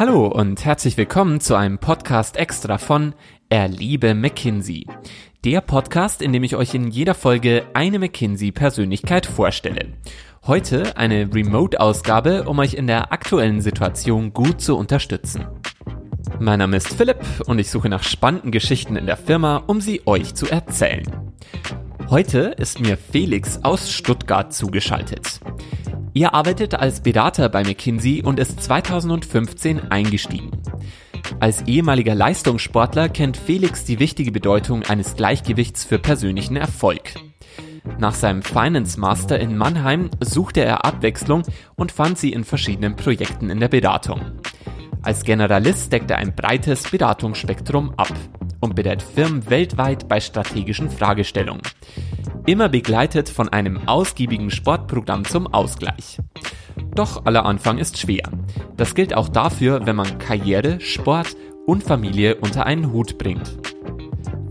Hallo und herzlich willkommen zu einem Podcast extra von Erliebe McKinsey. Der Podcast, in dem ich euch in jeder Folge eine McKinsey-Persönlichkeit vorstelle. Heute eine Remote-Ausgabe, um euch in der aktuellen Situation gut zu unterstützen. Mein Name ist Philipp und ich suche nach spannenden Geschichten in der Firma, um sie euch zu erzählen. Heute ist mir Felix aus Stuttgart zugeschaltet. Ihr arbeitet als Berater bei McKinsey und ist 2015 eingestiegen. Als ehemaliger Leistungssportler kennt Felix die wichtige Bedeutung eines Gleichgewichts für persönlichen Erfolg. Nach seinem Finance Master in Mannheim suchte er Abwechslung und fand sie in verschiedenen Projekten in der Beratung. Als Generalist deckt er ein breites Beratungsspektrum ab und berät Firmen weltweit bei strategischen Fragestellungen. Immer begleitet von einem ausgiebigen Sportprogramm zum Ausgleich. Doch aller Anfang ist schwer. Das gilt auch dafür, wenn man Karriere, Sport und Familie unter einen Hut bringt.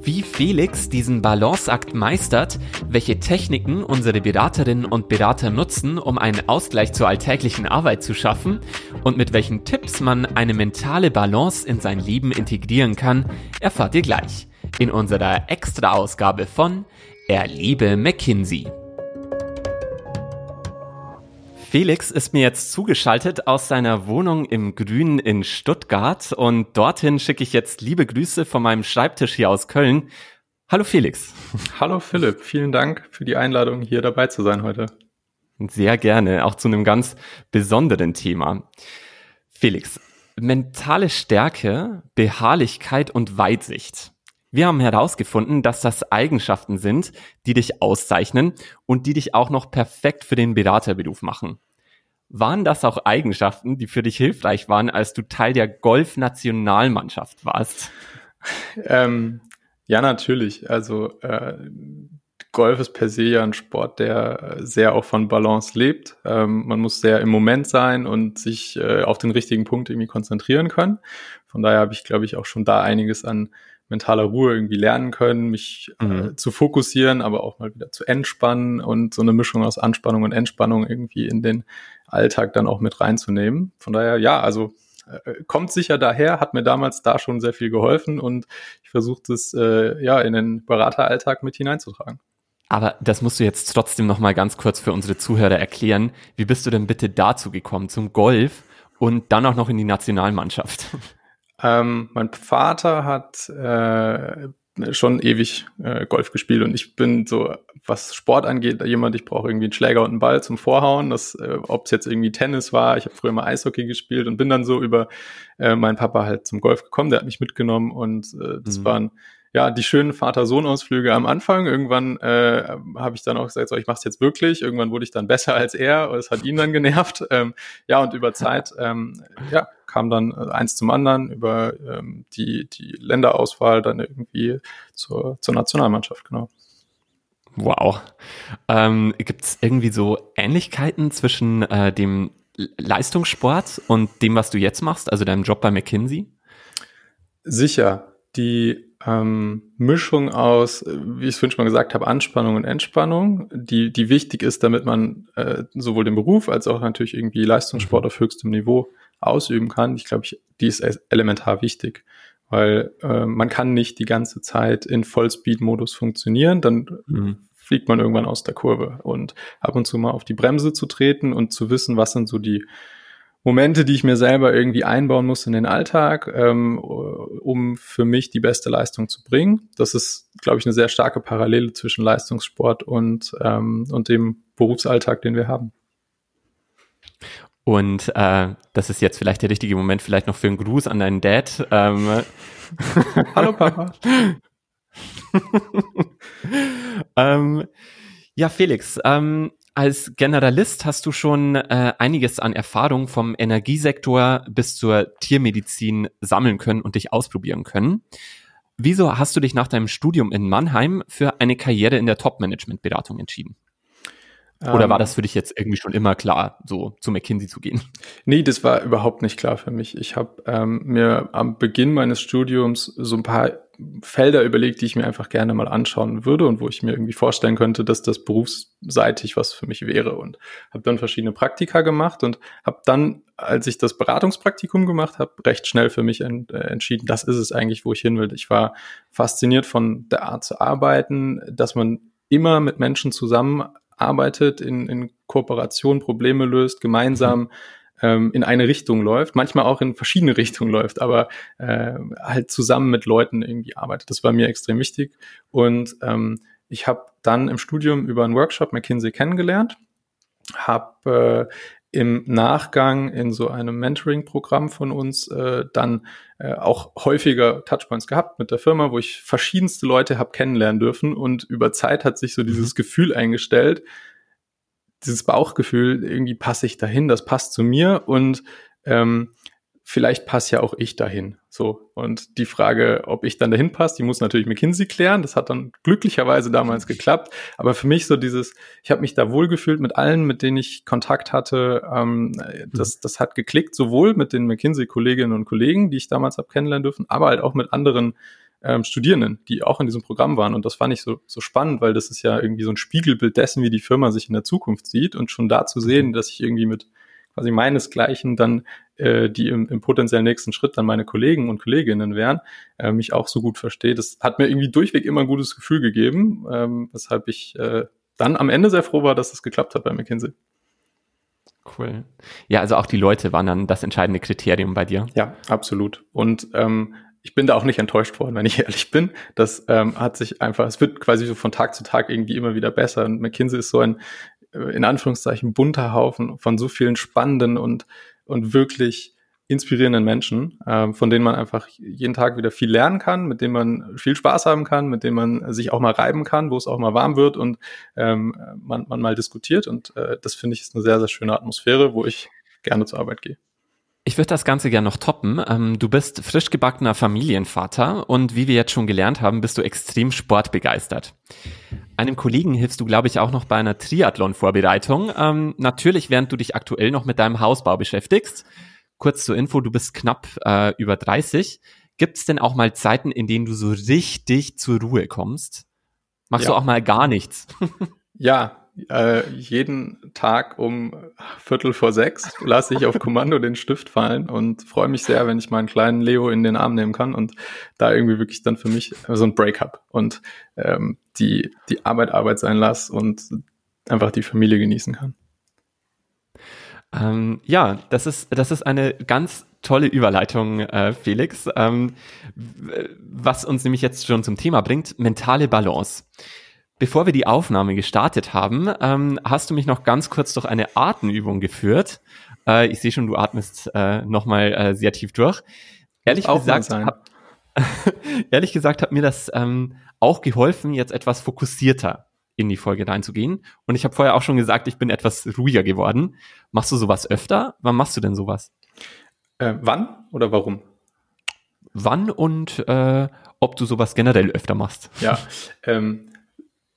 Wie Felix diesen Balanceakt meistert, welche Techniken unsere Beraterinnen und Berater nutzen, um einen Ausgleich zur alltäglichen Arbeit zu schaffen und mit welchen Tipps man eine mentale Balance in sein Leben integrieren kann, erfahrt ihr gleich in unserer Extra-Ausgabe von Erlebe McKinsey. Felix ist mir jetzt zugeschaltet aus seiner Wohnung im Grünen in Stuttgart und dorthin schicke ich jetzt liebe Grüße von meinem Schreibtisch hier aus Köln. Hallo Felix. Hallo Philipp, vielen Dank für die Einladung, hier dabei zu sein heute. Sehr gerne, auch zu einem ganz besonderen Thema. Felix, mentale Stärke, Beharrlichkeit und Weitsicht. Wir haben herausgefunden, dass das Eigenschaften sind, die dich auszeichnen und die dich auch noch perfekt für den Beraterberuf machen. Waren das auch Eigenschaften, die für dich hilfreich waren, als du Teil der Golf-Nationalmannschaft warst? Ähm, ja, natürlich. Also äh, Golf ist per se ja ein Sport, der sehr auch von Balance lebt. Ähm, man muss sehr im Moment sein und sich äh, auf den richtigen Punkt irgendwie konzentrieren können. Von daher habe ich, glaube ich, auch schon da einiges an mentaler Ruhe irgendwie lernen können, mich äh, mhm. äh, zu fokussieren, aber auch mal wieder zu entspannen und so eine Mischung aus Anspannung und Entspannung irgendwie in den Alltag dann auch mit reinzunehmen. Von daher, ja, also äh, kommt sicher daher, hat mir damals da schon sehr viel geholfen und ich versuche das äh, ja in den Berateralltag mit hineinzutragen. Aber das musst du jetzt trotzdem noch mal ganz kurz für unsere Zuhörer erklären. Wie bist du denn bitte dazu gekommen zum Golf und dann auch noch in die Nationalmannschaft? Ähm, mein Vater hat äh, schon ewig äh, Golf gespielt und ich bin so, was Sport angeht, jemand, ich brauche irgendwie einen Schläger und einen Ball zum Vorhauen. Das, äh, ob es jetzt irgendwie Tennis war, ich habe früher mal Eishockey gespielt und bin dann so über äh, meinen Papa halt zum Golf gekommen, der hat mich mitgenommen und äh, das mhm. waren ja, die schönen Vater-Sohn-Ausflüge am Anfang. Irgendwann äh, habe ich dann auch gesagt, so, ich mache es jetzt wirklich. Irgendwann wurde ich dann besser als er. Es hat ihn dann genervt. Ähm, ja, und über Zeit ähm, ja, kam dann äh, eins zum anderen über ähm, die, die Länderauswahl dann irgendwie zur, zur Nationalmannschaft, genau. Wow. Ähm, Gibt es irgendwie so Ähnlichkeiten zwischen äh, dem Leistungssport und dem, was du jetzt machst, also deinem Job bei McKinsey? Sicher. Die ähm, Mischung aus, äh, wie ich es vorhin schon mal gesagt habe, Anspannung und Entspannung, die, die wichtig ist, damit man äh, sowohl den Beruf als auch natürlich irgendwie Leistungssport mhm. auf höchstem Niveau ausüben kann. Ich glaube, ich, die ist elementar wichtig, weil äh, man kann nicht die ganze Zeit in Vollspeed-Modus funktionieren, dann mhm. fliegt man irgendwann aus der Kurve und ab und zu mal auf die Bremse zu treten und zu wissen, was sind so die Momente, die ich mir selber irgendwie einbauen muss in den Alltag, ähm, um für mich die beste Leistung zu bringen. Das ist, glaube ich, eine sehr starke Parallele zwischen Leistungssport und, ähm, und dem Berufsalltag, den wir haben. Und äh, das ist jetzt vielleicht der richtige Moment, vielleicht noch für einen Gruß an deinen Dad. Ähm, Hallo Papa. ähm, ja, Felix, ähm, als Generalist hast du schon äh, einiges an Erfahrung vom Energiesektor bis zur Tiermedizin sammeln können und dich ausprobieren können. Wieso hast du dich nach deinem Studium in Mannheim für eine Karriere in der Top-Management-Beratung entschieden? Oder war ähm. das für dich jetzt irgendwie schon immer klar, so zu McKinsey zu gehen? Nee, das war überhaupt nicht klar für mich. Ich habe ähm, mir am Beginn meines Studiums so ein paar Felder überlegt, die ich mir einfach gerne mal anschauen würde und wo ich mir irgendwie vorstellen könnte, dass das berufsseitig was für mich wäre. Und habe dann verschiedene Praktika gemacht und habe dann, als ich das Beratungspraktikum gemacht habe, recht schnell für mich en äh, entschieden, das ist es eigentlich, wo ich hin will. Ich war fasziniert von der Art zu arbeiten, dass man immer mit Menschen zusammenarbeitet, in, in Kooperation Probleme löst, gemeinsam. Mhm ähm, in eine Richtung läuft, manchmal auch in verschiedene Richtungen läuft, aber äh, halt zusammen mit Leuten irgendwie arbeitet. Das war mir extrem wichtig. Und ähm, ich habe dann im Studium über einen Workshop McKinsey kennengelernt, habe äh, im Nachgang in so einem Mentoring-Programm von uns äh, dann äh, auch häufiger Touchpoints gehabt mit der Firma, wo ich verschiedenste Leute habe kennenlernen dürfen und über Zeit hat sich so dieses mhm. Gefühl eingestellt, dieses Bauchgefühl, irgendwie passe ich dahin, das passt zu mir und ähm, vielleicht passe ja auch ich dahin. So. Und die Frage, ob ich dann dahin passe, die muss natürlich McKinsey klären. Das hat dann glücklicherweise damals geklappt. Aber für mich so dieses, ich habe mich da wohlgefühlt mit allen, mit denen ich Kontakt hatte. Ähm, das, das hat geklickt, sowohl mit den McKinsey-Kolleginnen und Kollegen, die ich damals habe kennenlernen dürfen, aber halt auch mit anderen ähm, Studierenden, die auch in diesem Programm waren. Und das fand ich so, so spannend, weil das ist ja irgendwie so ein Spiegelbild dessen, wie die Firma sich in der Zukunft sieht. Und schon da zu sehen, mhm. dass ich irgendwie mit quasi meinesgleichen dann, äh, die im, im potenziell nächsten Schritt dann meine Kollegen und Kolleginnen wären, äh, mich auch so gut verstehe. Das hat mir irgendwie durchweg immer ein gutes Gefühl gegeben, ähm, weshalb ich äh, dann am Ende sehr froh war, dass es geklappt hat bei McKinsey. Cool. Ja, also auch die Leute waren dann das entscheidende Kriterium bei dir. Ja, absolut. Und ähm, ich bin da auch nicht enttäuscht worden, wenn ich ehrlich bin. Das ähm, hat sich einfach, es wird quasi so von Tag zu Tag irgendwie immer wieder besser. Und McKinsey ist so ein, äh, in Anführungszeichen, bunter Haufen von so vielen spannenden und, und wirklich inspirierenden Menschen, ähm, von denen man einfach jeden Tag wieder viel lernen kann, mit denen man viel Spaß haben kann, mit denen man sich auch mal reiben kann, wo es auch mal warm wird und ähm, man, man mal diskutiert. Und äh, das finde ich ist eine sehr, sehr schöne Atmosphäre, wo ich gerne zur Arbeit gehe. Ich würde das Ganze gerne noch toppen. Ähm, du bist frisch gebackener Familienvater und wie wir jetzt schon gelernt haben, bist du extrem sportbegeistert. Einem Kollegen hilfst du, glaube ich, auch noch bei einer Triathlon-Vorbereitung. Ähm, natürlich, während du dich aktuell noch mit deinem Hausbau beschäftigst. Kurz zur Info, du bist knapp äh, über 30. Gibt es denn auch mal Zeiten, in denen du so richtig zur Ruhe kommst? Machst ja. du auch mal gar nichts? ja, äh, jeden Tag um Viertel vor sechs lasse ich auf Kommando den Stift fallen und freue mich sehr, wenn ich meinen kleinen Leo in den Arm nehmen kann und da irgendwie wirklich dann für mich so ein Break habe und ähm, die, die Arbeit Arbeit sein lasse und einfach die Familie genießen kann. Ähm, ja, das ist, das ist eine ganz tolle Überleitung, äh, Felix, ähm, was uns nämlich jetzt schon zum Thema bringt, mentale Balance. Bevor wir die Aufnahme gestartet haben, ähm, hast du mich noch ganz kurz durch eine Atemübung geführt. Äh, ich sehe schon, du atmest äh, nochmal äh, sehr tief durch. Ehrlich gesagt, hab, ehrlich gesagt hat mir das ähm, auch geholfen, jetzt etwas fokussierter in die Folge reinzugehen. Und ich habe vorher auch schon gesagt, ich bin etwas ruhiger geworden. Machst du sowas öfter? Wann machst du denn sowas? Äh, wann oder warum? Wann und äh, ob du sowas generell öfter machst? Ja, ähm,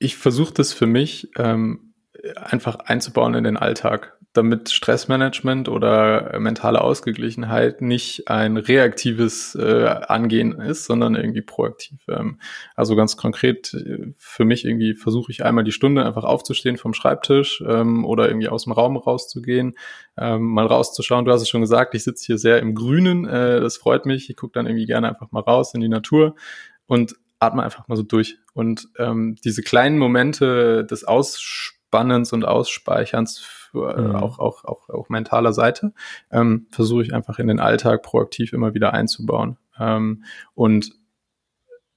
ich versuche das für mich ähm, einfach einzubauen in den Alltag, damit Stressmanagement oder mentale Ausgeglichenheit nicht ein reaktives äh, Angehen ist, sondern irgendwie proaktiv. Ähm, also ganz konkret äh, für mich irgendwie versuche ich einmal die Stunde einfach aufzustehen vom Schreibtisch ähm, oder irgendwie aus dem Raum rauszugehen, ähm, mal rauszuschauen. Du hast es schon gesagt, ich sitze hier sehr im Grünen, äh, das freut mich. Ich gucke dann irgendwie gerne einfach mal raus in die Natur und atme einfach mal so durch. Und ähm, diese kleinen Momente des Ausspannens und Ausspeicherns, für, äh, mhm. auch, auch, auch, auch mentaler Seite, ähm, versuche ich einfach in den Alltag proaktiv immer wieder einzubauen. Ähm, und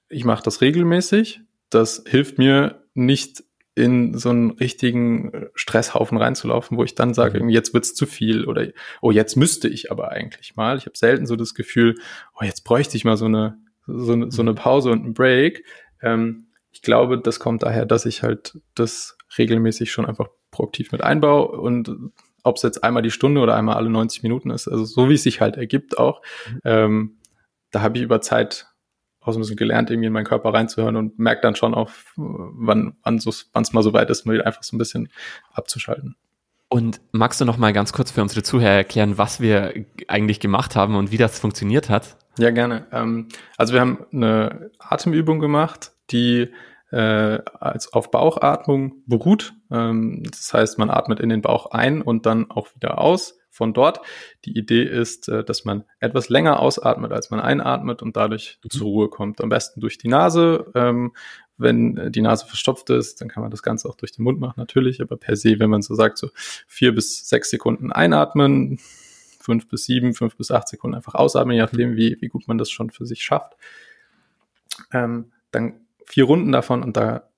ich mache das regelmäßig. Das hilft mir nicht in so einen richtigen Stresshaufen reinzulaufen, wo ich dann sage, mhm. jetzt wird's zu viel oder oh, jetzt müsste ich aber eigentlich mal. Ich habe selten so das Gefühl, oh, jetzt bräuchte ich mal so eine so, so eine Pause und ein Break. Ähm, ich glaube, das kommt daher, dass ich halt das regelmäßig schon einfach proaktiv mit einbaue und ob es jetzt einmal die Stunde oder einmal alle 90 Minuten ist, also so wie es sich halt ergibt auch, mhm. ähm, da habe ich über Zeit auch so ein bisschen gelernt, irgendwie in meinen Körper reinzuhören und merke dann schon auch, wann wann es mal so weit ist, mal einfach so ein bisschen abzuschalten. Und magst du noch mal ganz kurz für unsere Zuhörer erklären, was wir eigentlich gemacht haben und wie das funktioniert hat? Ja, gerne. Ähm, also wir haben eine Atemübung gemacht, die äh, als auf Bauchatmung beruht. Ähm, das heißt, man atmet in den Bauch ein und dann auch wieder aus von dort. Die Idee ist, äh, dass man etwas länger ausatmet, als man einatmet und dadurch mhm. zur Ruhe kommt. Am besten durch die Nase. Wenn die Nase verstopft ist, dann kann man das Ganze auch durch den Mund machen, natürlich. Aber per se, wenn man so sagt, so vier bis sechs Sekunden einatmen, fünf bis sieben, fünf bis acht Sekunden einfach ausatmen, je nachdem, wie, wie gut man das schon für sich schafft. Ähm, dann vier Runden davon und da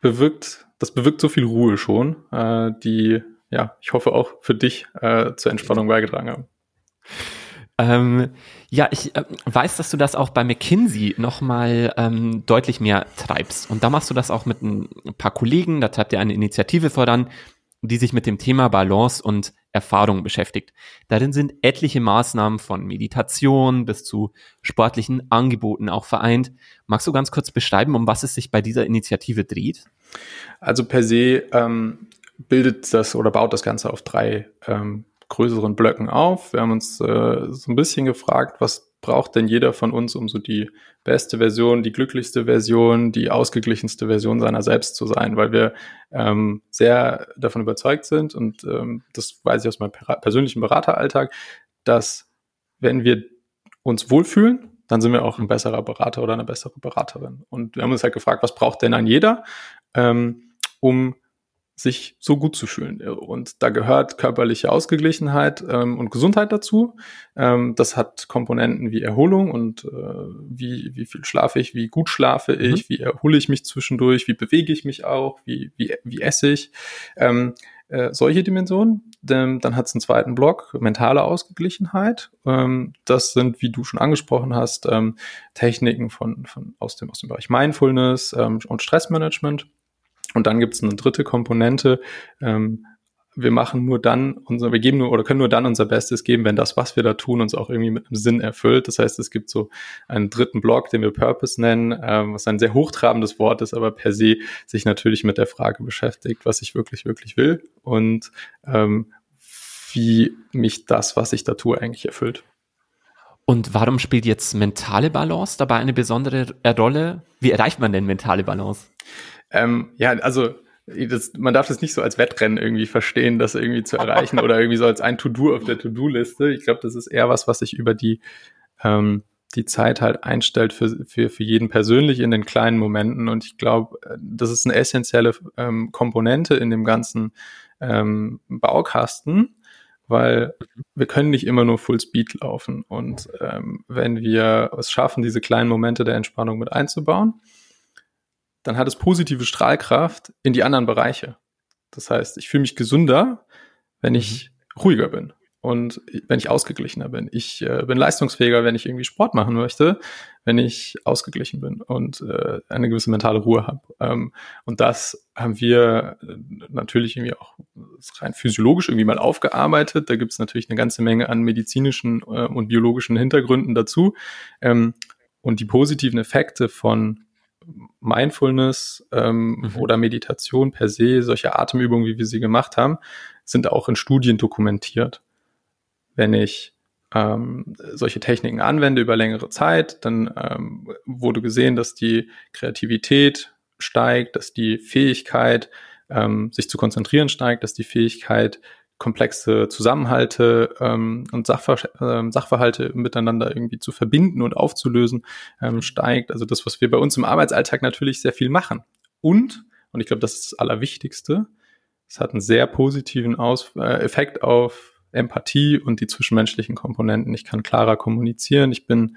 bewirkt, das bewirkt so viel Ruhe schon, äh, die, ja, ich hoffe auch für dich äh, zur Entspannung beigetragen haben. Ähm, ja, ich äh, weiß, dass du das auch bei McKinsey nochmal ähm, deutlich mehr treibst. Und da machst du das auch mit ein paar Kollegen. Da treibt ihr eine Initiative voran, die sich mit dem Thema Balance und Erfahrung beschäftigt. Darin sind etliche Maßnahmen von Meditation bis zu sportlichen Angeboten auch vereint. Magst du ganz kurz beschreiben, um was es sich bei dieser Initiative dreht? Also per se ähm, bildet das oder baut das Ganze auf drei ähm, größeren Blöcken auf. Wir haben uns äh, so ein bisschen gefragt, was braucht denn jeder von uns, um so die beste Version, die glücklichste Version, die ausgeglichenste Version seiner selbst zu sein, weil wir ähm, sehr davon überzeugt sind und ähm, das weiß ich aus meinem persönlichen Berateralltag, dass wenn wir uns wohlfühlen, dann sind wir auch ein besserer Berater oder eine bessere Beraterin. Und wir haben uns halt gefragt, was braucht denn ein jeder, ähm, um sich so gut zu fühlen. Und da gehört körperliche Ausgeglichenheit ähm, und Gesundheit dazu. Ähm, das hat Komponenten wie Erholung und äh, wie, wie viel schlafe ich, wie gut schlafe ich, mhm. wie erhole ich mich zwischendurch, wie bewege ich mich auch, wie, wie, wie esse ich. Ähm, äh, solche Dimensionen. Dann hat es einen zweiten Block, mentale Ausgeglichenheit. Ähm, das sind, wie du schon angesprochen hast, ähm, Techniken von, von aus, dem, aus dem Bereich Mindfulness ähm, und Stressmanagement. Und dann gibt es eine dritte Komponente. Ähm, wir machen nur dann unser, wir geben nur oder können nur dann unser Bestes geben, wenn das, was wir da tun, uns auch irgendwie mit einem Sinn erfüllt. Das heißt, es gibt so einen dritten Block, den wir Purpose nennen, ähm, was ein sehr hochtrabendes Wort ist, aber per se sich natürlich mit der Frage beschäftigt, was ich wirklich, wirklich will und ähm, wie mich das, was ich da tue, eigentlich erfüllt. Und warum spielt jetzt mentale Balance dabei eine besondere Rolle? Wie erreicht man denn mentale Balance? Ähm, ja, also das, man darf das nicht so als Wettrennen irgendwie verstehen, das irgendwie zu erreichen oder irgendwie so als ein To-Do auf der To-Do-Liste. Ich glaube, das ist eher was, was sich über die, ähm, die Zeit halt einstellt für, für, für jeden persönlich in den kleinen Momenten. Und ich glaube, das ist eine essentielle ähm, Komponente in dem ganzen ähm, Baukasten, weil wir können nicht immer nur Full Speed laufen. Und ähm, wenn wir es schaffen, diese kleinen Momente der Entspannung mit einzubauen, dann hat es positive Strahlkraft in die anderen Bereiche. Das heißt, ich fühle mich gesünder, wenn ich mhm. ruhiger bin und wenn ich ausgeglichener bin. Ich äh, bin leistungsfähiger, wenn ich irgendwie Sport machen möchte, wenn ich ausgeglichen bin und äh, eine gewisse mentale Ruhe habe. Ähm, und das haben wir äh, natürlich irgendwie auch rein physiologisch irgendwie mal aufgearbeitet. Da gibt es natürlich eine ganze Menge an medizinischen äh, und biologischen Hintergründen dazu. Ähm, und die positiven Effekte von Mindfulness ähm, mhm. oder Meditation per se, solche Atemübungen, wie wir sie gemacht haben, sind auch in Studien dokumentiert. Wenn ich ähm, solche Techniken anwende über längere Zeit, dann ähm, wurde gesehen, dass die Kreativität steigt, dass die Fähigkeit, ähm, sich zu konzentrieren steigt, dass die Fähigkeit, komplexe Zusammenhalte ähm, und Sachver äh, Sachverhalte miteinander irgendwie zu verbinden und aufzulösen, ähm, steigt. Also das, was wir bei uns im Arbeitsalltag natürlich sehr viel machen. Und, und ich glaube, das ist das Allerwichtigste, es hat einen sehr positiven Aus äh, Effekt auf Empathie und die zwischenmenschlichen Komponenten. Ich kann klarer kommunizieren, ich bin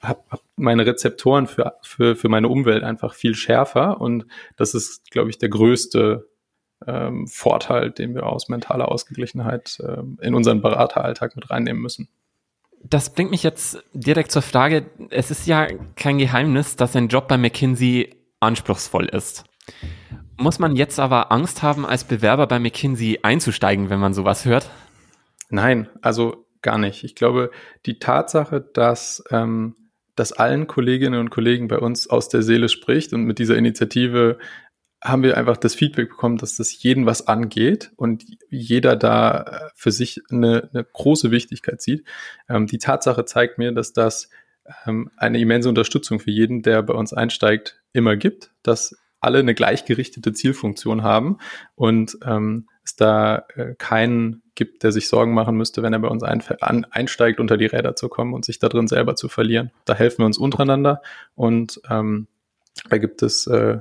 habe hab meine Rezeptoren für, für, für meine Umwelt einfach viel schärfer und das ist, glaube ich, der größte ähm, Vorteil, den wir aus mentaler Ausgeglichenheit ähm, in unseren Berateralltag mit reinnehmen müssen. Das bringt mich jetzt direkt zur Frage, es ist ja kein Geheimnis, dass ein Job bei McKinsey anspruchsvoll ist. Muss man jetzt aber Angst haben, als Bewerber bei McKinsey einzusteigen, wenn man sowas hört? Nein, also gar nicht. Ich glaube, die Tatsache, dass ähm, das allen Kolleginnen und Kollegen bei uns aus der Seele spricht und mit dieser Initiative haben wir einfach das Feedback bekommen, dass das jeden was angeht und jeder da äh, für sich eine, eine große Wichtigkeit sieht. Ähm, die Tatsache zeigt mir, dass das ähm, eine immense Unterstützung für jeden, der bei uns einsteigt, immer gibt, dass alle eine gleichgerichtete Zielfunktion haben und ähm, es da äh, keinen gibt, der sich Sorgen machen müsste, wenn er bei uns ein, an, einsteigt, unter die Räder zu kommen und sich da drin selber zu verlieren. Da helfen wir uns untereinander und ähm, da gibt es äh,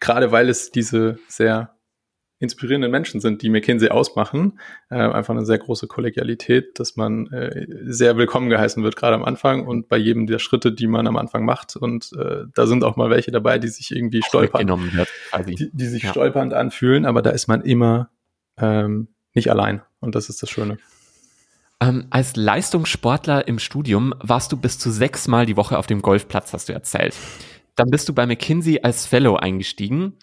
gerade weil es diese sehr inspirierenden Menschen sind, die McKinsey ausmachen, äh, einfach eine sehr große Kollegialität, dass man äh, sehr willkommen geheißen wird, gerade am Anfang und bei jedem der Schritte, die man am Anfang macht. Und äh, da sind auch mal welche dabei, die sich irgendwie stolpern, wird, die, die, sich ja. stolpernd anfühlen, aber da ist man immer ähm, nicht allein. Und das ist das Schöne. Ähm, als Leistungssportler im Studium warst du bis zu sechsmal die Woche auf dem Golfplatz, hast du erzählt. Dann bist du bei McKinsey als Fellow eingestiegen.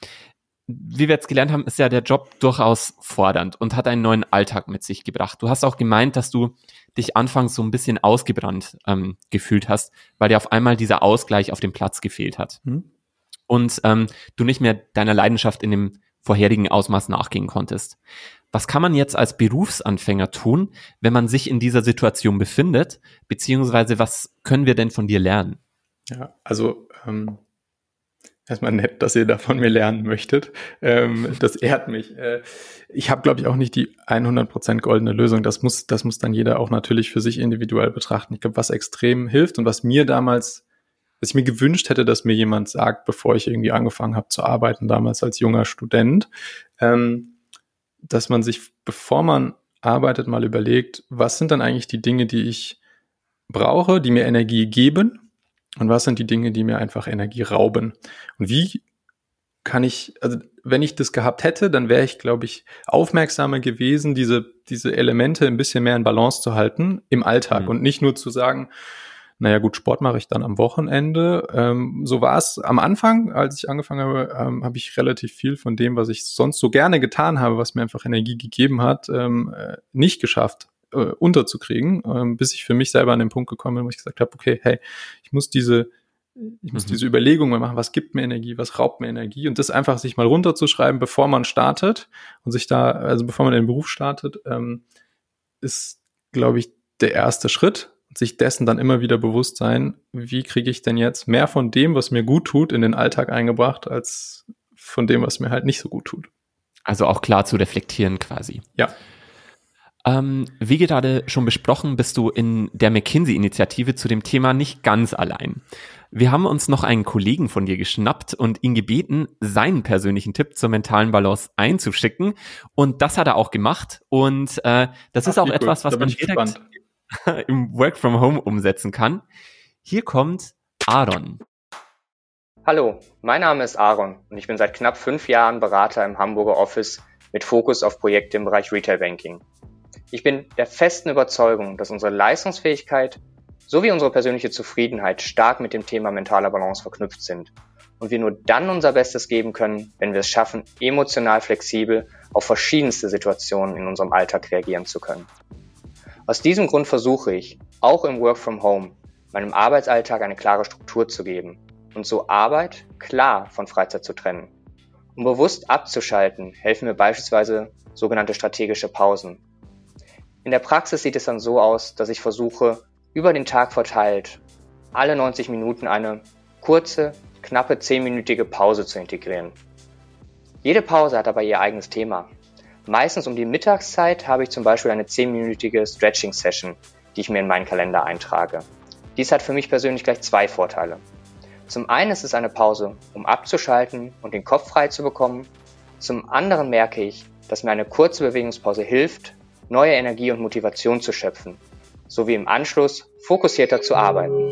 Wie wir jetzt gelernt haben, ist ja der Job durchaus fordernd und hat einen neuen Alltag mit sich gebracht. Du hast auch gemeint, dass du dich anfangs so ein bisschen ausgebrannt ähm, gefühlt hast, weil dir auf einmal dieser Ausgleich auf dem Platz gefehlt hat. Mhm. Und ähm, du nicht mehr deiner Leidenschaft in dem vorherigen Ausmaß nachgehen konntest. Was kann man jetzt als Berufsanfänger tun, wenn man sich in dieser Situation befindet? Beziehungsweise was können wir denn von dir lernen? Ja, also ähm, erstmal nett, dass ihr da von mir lernen möchtet. Ähm, das ehrt mich. Äh, ich habe, glaube ich, auch nicht die 100% goldene Lösung. Das muss, das muss dann jeder auch natürlich für sich individuell betrachten. Ich glaube, was extrem hilft und was mir damals, was ich mir gewünscht hätte, dass mir jemand sagt, bevor ich irgendwie angefangen habe zu arbeiten, damals als junger Student, ähm, dass man sich, bevor man arbeitet, mal überlegt, was sind dann eigentlich die Dinge, die ich brauche, die mir Energie geben und was sind die Dinge, die mir einfach Energie rauben? Und wie kann ich, also wenn ich das gehabt hätte, dann wäre ich, glaube ich, aufmerksamer gewesen, diese, diese Elemente ein bisschen mehr in Balance zu halten im Alltag mhm. und nicht nur zu sagen, naja gut, Sport mache ich dann am Wochenende. Ähm, so war es am Anfang, als ich angefangen habe, ähm, habe ich relativ viel von dem, was ich sonst so gerne getan habe, was mir einfach Energie gegeben hat, ähm, äh, nicht geschafft äh, unterzukriegen, ähm, bis ich für mich selber an den Punkt gekommen bin, wo ich gesagt habe, okay, hey, ich muss diese ich muss mhm. diese Überlegung mal machen, was gibt mir Energie, was raubt mir Energie und das einfach sich mal runterzuschreiben, bevor man startet und sich da, also bevor man den Beruf startet, ähm, ist, glaube ich, der erste Schritt und sich dessen dann immer wieder bewusst sein, wie kriege ich denn jetzt mehr von dem, was mir gut tut, in den Alltag eingebracht, als von dem, was mir halt nicht so gut tut. Also auch klar zu reflektieren quasi. Ja. Ähm, wie gerade schon besprochen, bist du in der McKinsey-Initiative zu dem Thema nicht ganz allein. Wir haben uns noch einen Kollegen von dir geschnappt und ihn gebeten, seinen persönlichen Tipp zur mentalen Balance einzuschicken. Und das hat er auch gemacht. Und äh, das Ach, ist auch etwas, was man direkt im Work from Home umsetzen kann. Hier kommt Aaron. Hallo, mein Name ist Aaron und ich bin seit knapp fünf Jahren Berater im Hamburger Office mit Fokus auf Projekte im Bereich Retail Banking. Ich bin der festen Überzeugung, dass unsere Leistungsfähigkeit sowie unsere persönliche Zufriedenheit stark mit dem Thema mentaler Balance verknüpft sind und wir nur dann unser Bestes geben können, wenn wir es schaffen, emotional flexibel auf verschiedenste Situationen in unserem Alltag reagieren zu können. Aus diesem Grund versuche ich, auch im Work from Home, meinem Arbeitsalltag eine klare Struktur zu geben und so Arbeit klar von Freizeit zu trennen. Um bewusst abzuschalten, helfen mir beispielsweise sogenannte strategische Pausen, in der Praxis sieht es dann so aus, dass ich versuche, über den Tag verteilt alle 90 Minuten eine kurze, knappe 10-minütige Pause zu integrieren. Jede Pause hat aber ihr eigenes Thema. Meistens um die Mittagszeit habe ich zum Beispiel eine 10-minütige Stretching-Session, die ich mir in meinen Kalender eintrage. Dies hat für mich persönlich gleich zwei Vorteile. Zum einen ist es eine Pause, um abzuschalten und den Kopf frei zu bekommen. Zum anderen merke ich, dass mir eine kurze Bewegungspause hilft, neue Energie und Motivation zu schöpfen, sowie im Anschluss fokussierter zu arbeiten.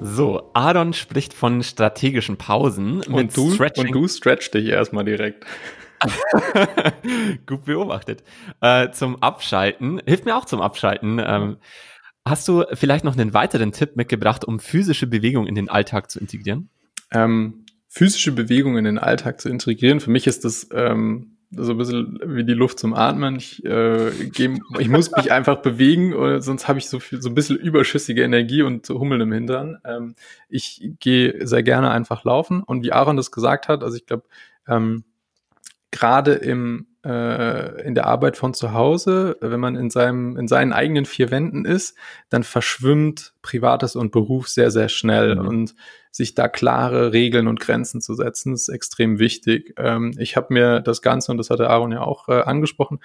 So, Aaron spricht von strategischen Pausen und du, Stretching. Und du stretch dich erstmal direkt. Gut beobachtet. Äh, zum Abschalten, hilft mir auch zum Abschalten. Ähm, hast du vielleicht noch einen weiteren Tipp mitgebracht, um physische Bewegung in den Alltag zu integrieren? Ähm, physische Bewegung in den Alltag zu integrieren. Für mich ist das ähm, so ein bisschen wie die Luft zum Atmen. Ich, äh, geh, ich muss mich einfach bewegen, oder sonst habe ich so viel, so ein bisschen überschüssige Energie und Hummeln im Hintern. Ähm, ich gehe sehr gerne einfach laufen. Und wie Aaron das gesagt hat, also ich glaube, ähm, gerade im äh, in der Arbeit von zu Hause, wenn man in seinem in seinen eigenen vier Wänden ist, dann verschwimmt Privates und Beruf sehr sehr schnell mhm. und sich da klare Regeln und Grenzen zu setzen ist extrem wichtig. Ähm, ich habe mir das Ganze und das hatte Aaron ja auch äh, angesprochen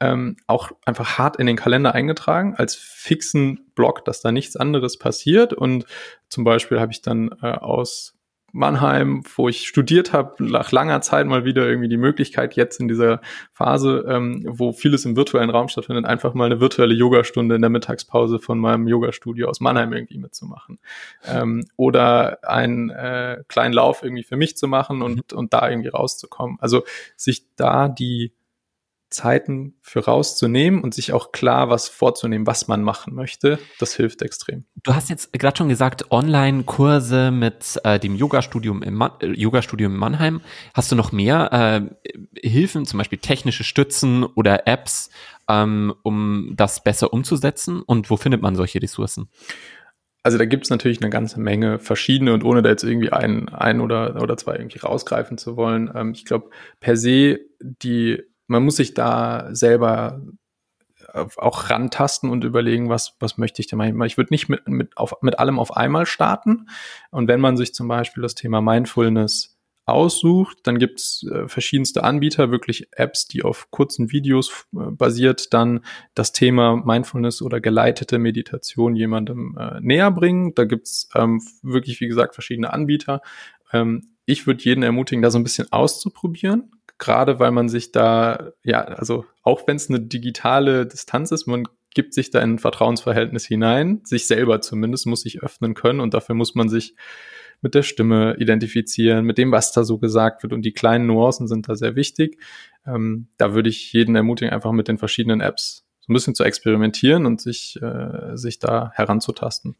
ähm, auch einfach hart in den Kalender eingetragen als fixen Block, dass da nichts anderes passiert und zum Beispiel habe ich dann äh, aus Mannheim, wo ich studiert habe, nach langer Zeit mal wieder irgendwie die Möglichkeit, jetzt in dieser Phase, ähm, wo vieles im virtuellen Raum stattfindet, einfach mal eine virtuelle Yogastunde in der Mittagspause von meinem Yogastudio aus Mannheim irgendwie mitzumachen. Ähm, oder einen äh, kleinen Lauf irgendwie für mich zu machen und, und da irgendwie rauszukommen. Also sich da die Zeiten für rauszunehmen und sich auch klar was vorzunehmen, was man machen möchte, das hilft extrem. Du hast jetzt gerade schon gesagt, Online-Kurse mit äh, dem Yoga-Studium im, Ma äh, Yoga in Mannheim. Hast du noch mehr äh, Hilfen, zum Beispiel technische Stützen oder Apps, ähm, um das besser umzusetzen? Und wo findet man solche Ressourcen? Also da gibt es natürlich eine ganze Menge verschiedene und ohne da jetzt irgendwie ein, ein oder, oder zwei irgendwie rausgreifen zu wollen. Ähm, ich glaube, per se die man muss sich da selber auch rantasten und überlegen, was, was möchte ich denn mal. Ich würde nicht mit, mit, auf, mit allem auf einmal starten. Und wenn man sich zum Beispiel das Thema Mindfulness aussucht, dann gibt's äh, verschiedenste Anbieter, wirklich Apps, die auf kurzen Videos äh, basiert, dann das Thema Mindfulness oder geleitete Meditation jemandem äh, näher bringen. Da gibt's ähm, wirklich, wie gesagt, verschiedene Anbieter. Ähm, ich würde jeden ermutigen, da so ein bisschen auszuprobieren gerade weil man sich da, ja, also auch wenn es eine digitale Distanz ist, man gibt sich da in ein Vertrauensverhältnis hinein, sich selber zumindest muss sich öffnen können und dafür muss man sich mit der Stimme identifizieren, mit dem, was da so gesagt wird und die kleinen Nuancen sind da sehr wichtig. Ähm, da würde ich jeden ermutigen, einfach mit den verschiedenen Apps so ein bisschen zu experimentieren und sich, äh, sich da heranzutasten.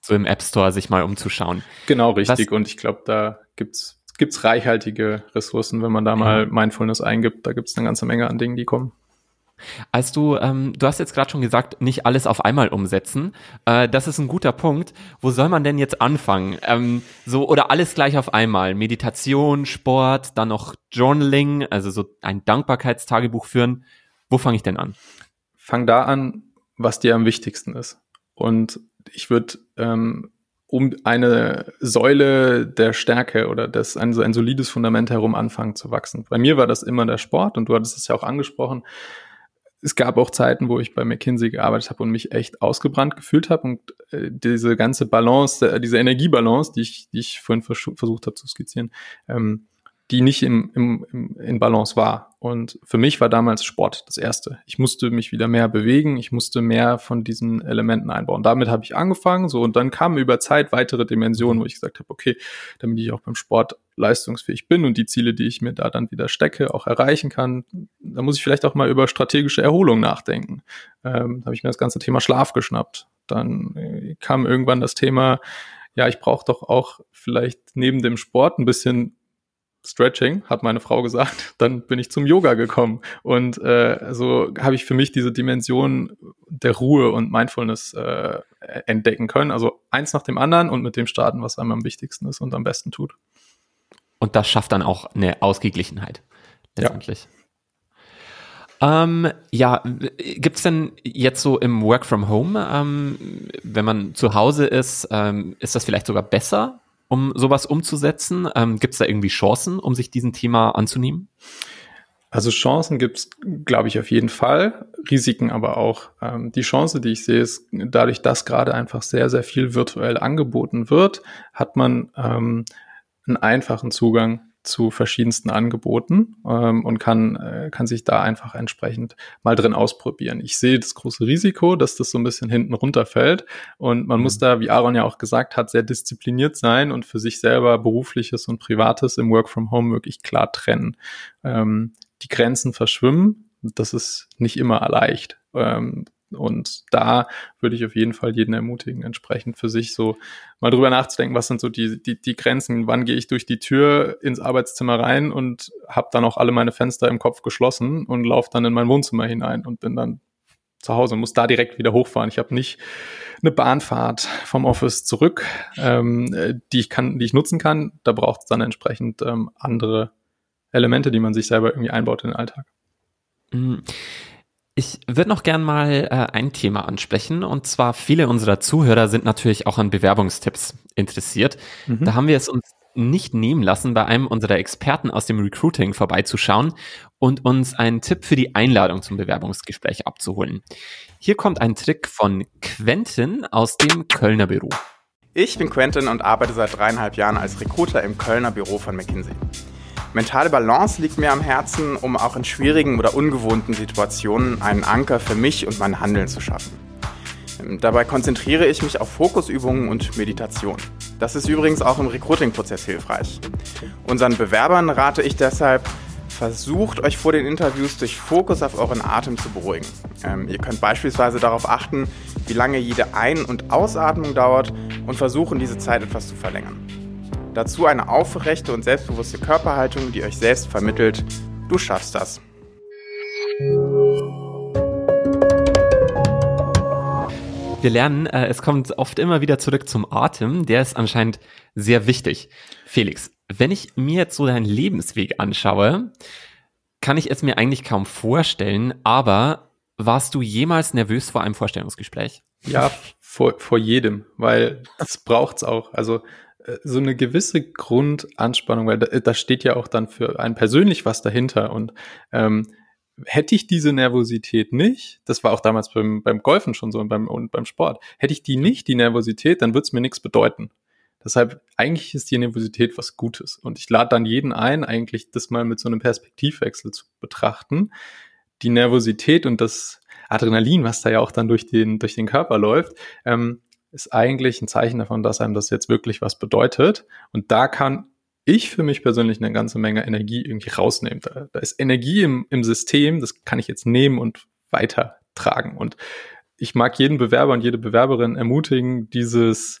So im App Store sich mal umzuschauen. Genau, richtig. Was? Und ich glaube, da gibt's gibt's reichhaltige Ressourcen, wenn man da mal Mindfulness eingibt. Da gibt's eine ganze Menge an Dingen, die kommen. Als du, ähm, du hast jetzt gerade schon gesagt, nicht alles auf einmal umsetzen. Äh, das ist ein guter Punkt. Wo soll man denn jetzt anfangen? Ähm, so oder alles gleich auf einmal? Meditation, Sport, dann noch Journaling, also so ein Dankbarkeitstagebuch führen. Wo fange ich denn an? Fang da an, was dir am wichtigsten ist. Und ich würde ähm, um eine Säule der Stärke oder das, ein, ein solides Fundament herum anfangen zu wachsen. Bei mir war das immer der Sport und du hattest es ja auch angesprochen. Es gab auch Zeiten, wo ich bei McKinsey gearbeitet habe und mich echt ausgebrannt gefühlt habe und äh, diese ganze Balance, äh, diese Energiebalance, die ich, die ich vorhin vers versucht habe zu skizzieren, ähm, die nicht im, im, im, in Balance war. Und für mich war damals Sport das Erste. Ich musste mich wieder mehr bewegen, ich musste mehr von diesen Elementen einbauen. Damit habe ich angefangen, so und dann kamen über Zeit weitere Dimensionen, wo ich gesagt habe, okay, damit ich auch beim Sport leistungsfähig bin und die Ziele, die ich mir da dann wieder stecke, auch erreichen kann, da muss ich vielleicht auch mal über strategische Erholung nachdenken. Ähm, habe ich mir das ganze Thema Schlaf geschnappt. Dann äh, kam irgendwann das Thema, ja, ich brauche doch auch vielleicht neben dem Sport ein bisschen Stretching, hat meine Frau gesagt, dann bin ich zum Yoga gekommen. Und äh, so habe ich für mich diese Dimension der Ruhe und Mindfulness äh, entdecken können. Also eins nach dem anderen und mit dem starten, was einem am wichtigsten ist und am besten tut. Und das schafft dann auch eine Ausgeglichenheit letztendlich. Ja. Ähm, ja, gibt's denn jetzt so im Work from Home, ähm, wenn man zu Hause ist, ähm, ist das vielleicht sogar besser, um sowas umzusetzen? Ähm, Gibt es da irgendwie Chancen, um sich diesem Thema anzunehmen? Also Chancen gibt es, glaube ich, auf jeden Fall, Risiken aber auch. Ähm, die Chance, die ich sehe, ist dadurch, dass gerade einfach sehr, sehr viel virtuell angeboten wird, hat man ähm, einen einfachen Zugang zu verschiedensten Angeboten ähm, und kann, äh, kann sich da einfach entsprechend mal drin ausprobieren. Ich sehe das große Risiko, dass das so ein bisschen hinten runterfällt und man mhm. muss da, wie Aaron ja auch gesagt hat, sehr diszipliniert sein und für sich selber berufliches und privates im Work from Home wirklich klar trennen. Ähm, die Grenzen verschwimmen, das ist nicht immer leicht. Ähm, Und da würde ich auf jeden Fall jeden ermutigen, entsprechend für sich so mal drüber nachzudenken, was sind so die, die, die Grenzen, wann gehe ich durch die Tür ins Arbeitszimmer rein und habe dann auch alle meine Fenster im Kopf geschlossen und laufe dann in mein Wohnzimmer hinein und bin dann zu Hause und muss da direkt wieder hochfahren. Ich habe nicht eine Bahnfahrt vom Office zurück, ähm, die ich kann, die ich nutzen kann. Da braucht es dann entsprechend ähm, andere Elemente, die man sich selber irgendwie einbaut in den Alltag. Mhm. Ich würde noch gern mal äh, ein Thema ansprechen und zwar viele unserer Zuhörer sind natürlich auch an Bewerbungstipps interessiert. Mhm. Da haben wir es uns nicht nehmen lassen, bei einem unserer Experten aus dem Recruiting vorbeizuschauen und uns einen Tipp für die Einladung zum Bewerbungsgespräch abzuholen. Hier kommt ein Trick von Quentin aus dem Kölner Büro. Ich bin Quentin und arbeite seit dreieinhalb Jahren als Recruiter im Kölner Büro von McKinsey. Mentale Balance liegt mir am Herzen, um auch in schwierigen oder ungewohnten Situationen einen Anker für mich und mein Handeln zu schaffen. Dabei konzentriere ich mich auf Fokusübungen und Meditation. Das ist übrigens auch im Recruiting-Prozess hilfreich. Unseren Bewerbern rate ich deshalb, versucht euch vor den Interviews durch Fokus auf euren Atem zu beruhigen. Ähm, ihr könnt beispielsweise darauf achten, wie lange jede Ein- und Ausatmung dauert und versuchen, diese Zeit etwas zu verlängern. Dazu eine aufrechte und selbstbewusste Körperhaltung, die euch selbst vermittelt, du schaffst das. Wir lernen, äh, es kommt oft immer wieder zurück zum Atem. Der ist anscheinend sehr wichtig. Felix, wenn ich mir jetzt so deinen Lebensweg anschaue, kann ich es mir eigentlich kaum vorstellen, aber warst du jemals nervös vor einem Vorstellungsgespräch? Ja, vor, vor jedem, weil das braucht's auch. Also so eine gewisse Grundanspannung, weil da, da steht ja auch dann für einen persönlich was dahinter und ähm, hätte ich diese Nervosität nicht, das war auch damals beim, beim Golfen schon so und beim, und beim Sport, hätte ich die nicht, die Nervosität, dann würde es mir nichts bedeuten. Deshalb, eigentlich ist die Nervosität was Gutes. Und ich lade dann jeden ein, eigentlich das mal mit so einem Perspektivwechsel zu betrachten. Die Nervosität und das Adrenalin, was da ja auch dann durch den, durch den Körper läuft, ähm, ist eigentlich ein Zeichen davon, dass einem das jetzt wirklich was bedeutet. Und da kann ich für mich persönlich eine ganze Menge Energie irgendwie rausnehmen. Da, da ist Energie im, im System, das kann ich jetzt nehmen und weitertragen. Und ich mag jeden Bewerber und jede Bewerberin ermutigen, dieses,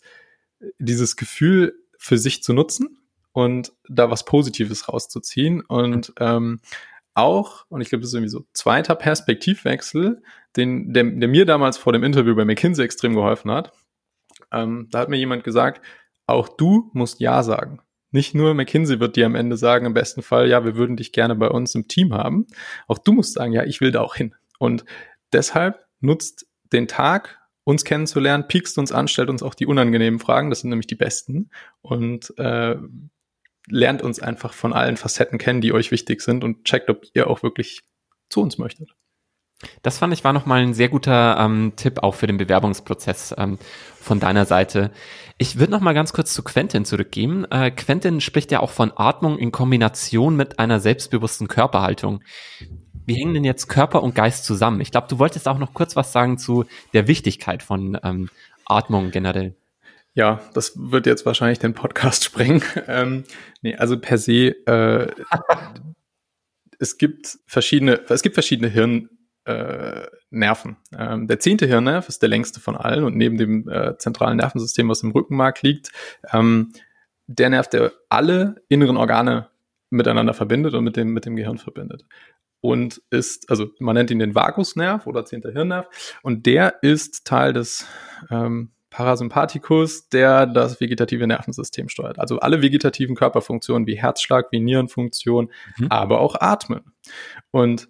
dieses Gefühl für sich zu nutzen und da was Positives rauszuziehen. Und ähm, auch, und ich glaube, das ist irgendwie so zweiter Perspektivwechsel, den, der, der mir damals vor dem Interview bei McKinsey extrem geholfen hat. Ähm, da hat mir jemand gesagt, auch du musst Ja sagen. Nicht nur McKinsey wird dir am Ende sagen, im besten Fall, ja, wir würden dich gerne bei uns im Team haben. Auch du musst sagen, ja, ich will da auch hin. Und deshalb nutzt den Tag, uns kennenzulernen, piekst uns an, stellt uns auch die unangenehmen Fragen, das sind nämlich die besten. Und äh, lernt uns einfach von allen Facetten kennen, die euch wichtig sind und checkt, ob ihr auch wirklich zu uns möchtet. Das fand ich war nochmal ein sehr guter ähm, Tipp auch für den Bewerbungsprozess ähm, von deiner Seite. Ich würde nochmal ganz kurz zu Quentin zurückgehen. Äh, Quentin spricht ja auch von Atmung in Kombination mit einer selbstbewussten Körperhaltung. Wie hängen denn jetzt Körper und Geist zusammen? Ich glaube, du wolltest auch noch kurz was sagen zu der Wichtigkeit von ähm, Atmung generell. Ja, das wird jetzt wahrscheinlich den Podcast sprengen. Ähm, nee, also per se, äh, es gibt verschiedene, es gibt verschiedene Hirn, äh, Nerven. Ähm, der zehnte Hirnnerv ist der längste von allen und neben dem äh, zentralen Nervensystem, was im Rückenmark liegt, ähm, der Nerv, der alle inneren Organe miteinander verbindet und mit dem, mit dem Gehirn verbindet. Und ist, also man nennt ihn den Vagusnerv oder zehnter Hirnnerv, und der ist Teil des ähm, Parasympathikus, der das vegetative Nervensystem steuert. Also alle vegetativen Körperfunktionen wie Herzschlag, wie Nierenfunktion, mhm. aber auch Atmen. Und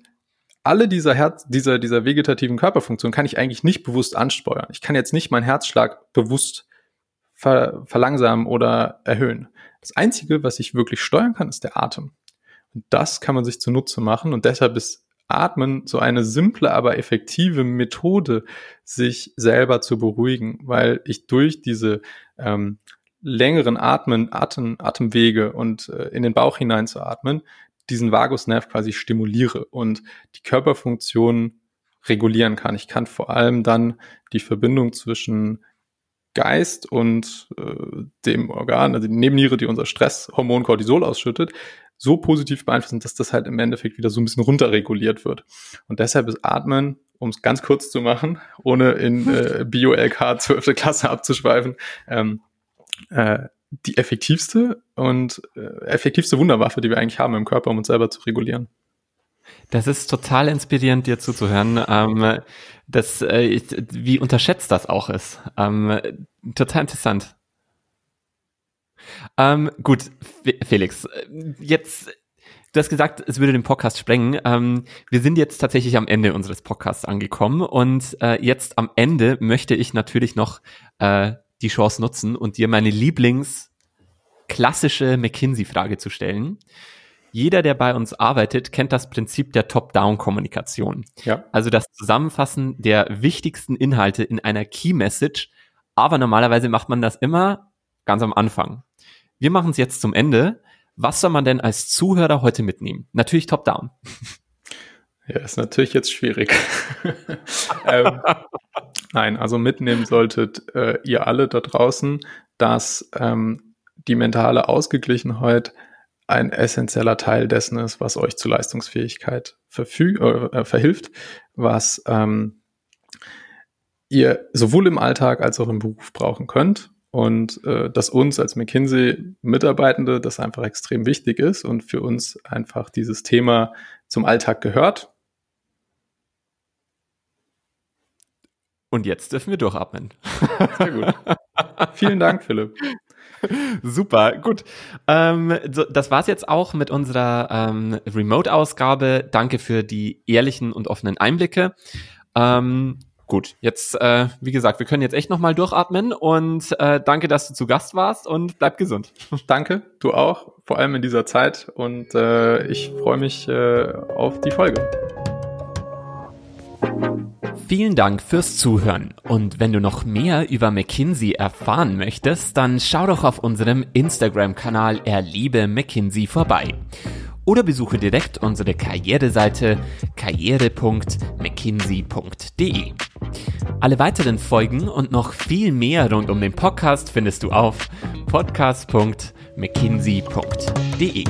alle dieser Herz, dieser, dieser vegetativen Körperfunktion kann ich eigentlich nicht bewusst ansteuern. Ich kann jetzt nicht meinen Herzschlag bewusst ver verlangsamen oder erhöhen. Das Einzige, was ich wirklich steuern kann, ist der Atem. Und das kann man sich zunutze machen und deshalb ist Atmen so eine simple, aber effektive Methode, sich selber zu beruhigen, weil ich durch diese ähm, längeren Atmen, Atem, Atemwege und äh, in den Bauch hinein zu atmen, diesen Vagusnerv quasi stimuliere und die Körperfunktion regulieren kann. Ich kann vor allem dann die Verbindung zwischen Geist und äh, dem Organ, also die Nebenniere, die unser Stresshormon Cortisol ausschüttet, so positiv beeinflussen, dass das halt im Endeffekt wieder so ein bisschen runterreguliert wird. Und deshalb ist Atmen um es ganz kurz zu machen, ohne in äh, Bio-LK 12. Klasse abzuschweifen, ähm, äh, die effektivste und äh, effektivste Wunderwaffe, die wir eigentlich haben im Körper, um uns selber zu regulieren. Das ist total inspirierend, dir zuzuhören. Ähm, das, äh, wie unterschätzt das auch ist. Ähm, total interessant. Ähm, gut, Felix, jetzt, du hast gesagt, es würde den Podcast sprengen. Ähm, wir sind jetzt tatsächlich am Ende unseres Podcasts angekommen und äh, jetzt am Ende möchte ich natürlich noch äh, die Chance nutzen und dir meine Lieblings klassische McKinsey-Frage zu stellen. Jeder, der bei uns arbeitet, kennt das Prinzip der Top-Down-Kommunikation. Ja. Also das Zusammenfassen der wichtigsten Inhalte in einer Key-Message. Aber normalerweise macht man das immer ganz am Anfang. Wir machen es jetzt zum Ende. Was soll man denn als Zuhörer heute mitnehmen? Natürlich Top-Down. Ja, ist natürlich jetzt schwierig. ähm, nein, also mitnehmen solltet äh, ihr alle da draußen, dass ähm, die mentale Ausgeglichenheit ein essentieller Teil dessen ist, was euch zu Leistungsfähigkeit verfüg äh, verhilft, was ähm, ihr sowohl im Alltag als auch im Beruf brauchen könnt und äh, dass uns als McKinsey-Mitarbeitende das einfach extrem wichtig ist und für uns einfach dieses Thema zum Alltag gehört. Und jetzt dürfen wir durchatmen. Sehr gut. Vielen Dank, Philipp. Super, gut. Ähm, so, das war's jetzt auch mit unserer ähm, Remote-Ausgabe. Danke für die ehrlichen und offenen Einblicke. Ähm, gut, jetzt, äh, wie gesagt, wir können jetzt echt nochmal durchatmen und äh, danke, dass du zu Gast warst und bleib gesund. Danke, du auch, vor allem in dieser Zeit und äh, ich freue mich äh, auf die Folge. Vielen Dank fürs Zuhören. Und wenn du noch mehr über McKinsey erfahren möchtest, dann schau doch auf unserem Instagram-Kanal Erliebe McKinsey vorbei. Oder besuche direkt unsere Karriereseite karriere.mckinsey.de. Alle weiteren Folgen und noch viel mehr rund um den Podcast findest du auf podcast.mckinsey.de.